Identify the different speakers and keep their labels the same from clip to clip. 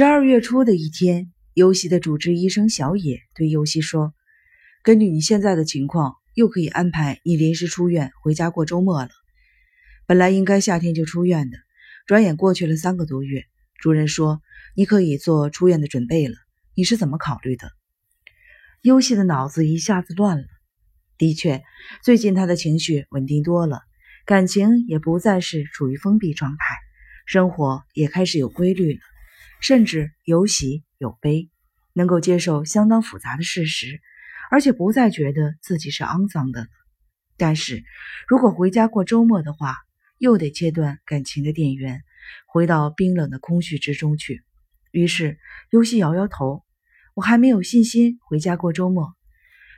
Speaker 1: 十二月初的一天，尤西的主治医生小野对尤西说：“根据你现在的情况，又可以安排你临时出院回家过周末了。本来应该夏天就出院的，转眼过去了三个多月。主任说你可以做出院的准备了。你是怎么考虑的？”尤西的脑子一下子乱了。的确，最近他的情绪稳定多了，感情也不再是处于封闭状态，生活也开始有规律了。甚至有喜有悲，能够接受相当复杂的事实，而且不再觉得自己是肮脏的。但是如果回家过周末的话，又得切断感情的电源，回到冰冷的空虚之中去。于是尤喜摇摇头：“我还没有信心回家过周末。”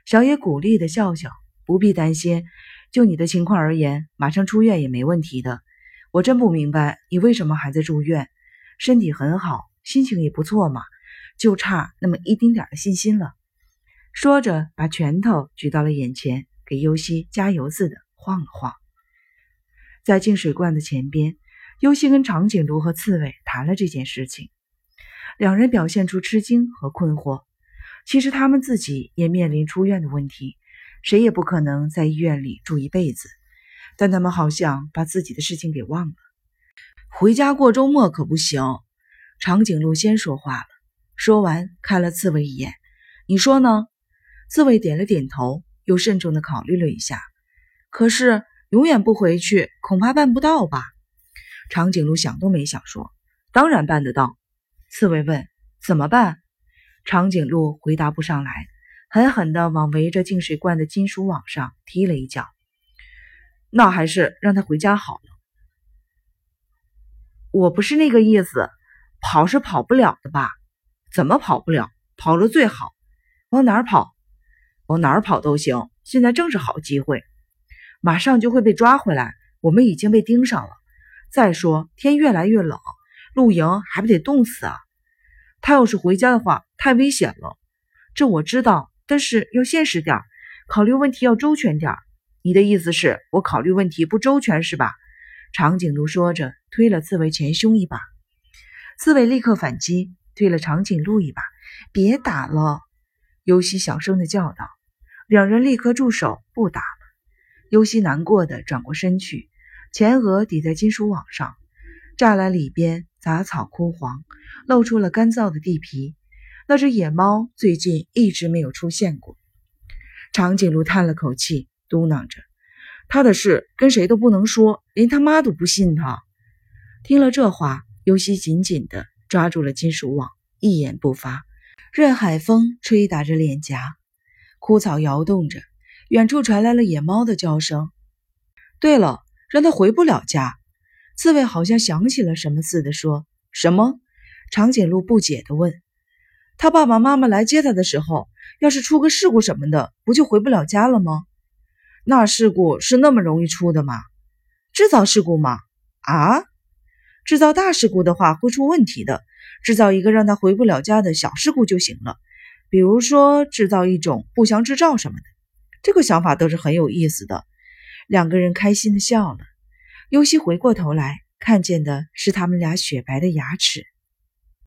Speaker 1: 小野鼓励的笑笑：“不必担心，就你的情况而言，马上出院也没问题的。我真不明白你为什么还在住院，身体很好。”心情也不错嘛，就差那么一丁点的信心了。说着，把拳头举到了眼前，给尤西加油似的晃了晃。在净水罐的前边，尤西跟长颈鹿和刺猬谈了这件事情，两人表现出吃惊和困惑。其实他们自己也面临出院的问题，谁也不可能在医院里住一辈子。但他们好像把自己的事情给忘了。回家过周末可不行。长颈鹿先说话了，说完看了刺猬一眼：“你说呢？”刺猬点了点头，又慎重地考虑了一下。可是永远不回去，恐怕办不到吧？长颈鹿想都没想说：“当然办得到。”刺猬问：“怎么办？”长颈鹿回答不上来，狠狠地往围着净水罐的金属网上踢了一脚。那还是让他回家好了。我不是那个意思。跑是跑不了的吧？怎么跑不了？跑了最好。往哪儿跑？往哪儿跑都行。现在正是好机会，马上就会被抓回来。我们已经被盯上了。再说天越来越冷，露营还不得冻死啊？他要是回家的话，太危险了。这我知道，但是要现实点，考虑问题要周全点。你的意思是我考虑问题不周全是吧？长颈鹿说着，推了刺猬前胸一把。刺猬立刻反击，推了长颈鹿一把。“别打了！”尤西小声的叫道。两人立刻住手，不打了。尤西难过的转过身去，前额抵在金属网上，栅栏里边杂草枯黄，露出了干燥的地皮。那只野猫最近一直没有出现过。长颈鹿叹了口气，嘟囔着：“他的事跟谁都不能说，连他妈都不信他。”听了这话。尤西紧紧地抓住了金属网，一言不发，任海风吹打着脸颊，枯草摇动着，远处传来了野猫的叫声。对了，让他回不了家。刺猬好像想起了什么似的，说什么？长颈鹿不解地问：“他爸爸妈妈来接他的时候，要是出个事故什么的，不就回不了家了吗？那事故是那么容易出的吗？制造事故吗？啊？”制造大事故的话会出问题的，制造一个让他回不了家的小事故就行了。比如说制造一种不祥之兆什么的，这个想法倒是很有意思的。两个人开心的笑了。尤西回过头来，看见的是他们俩雪白的牙齿。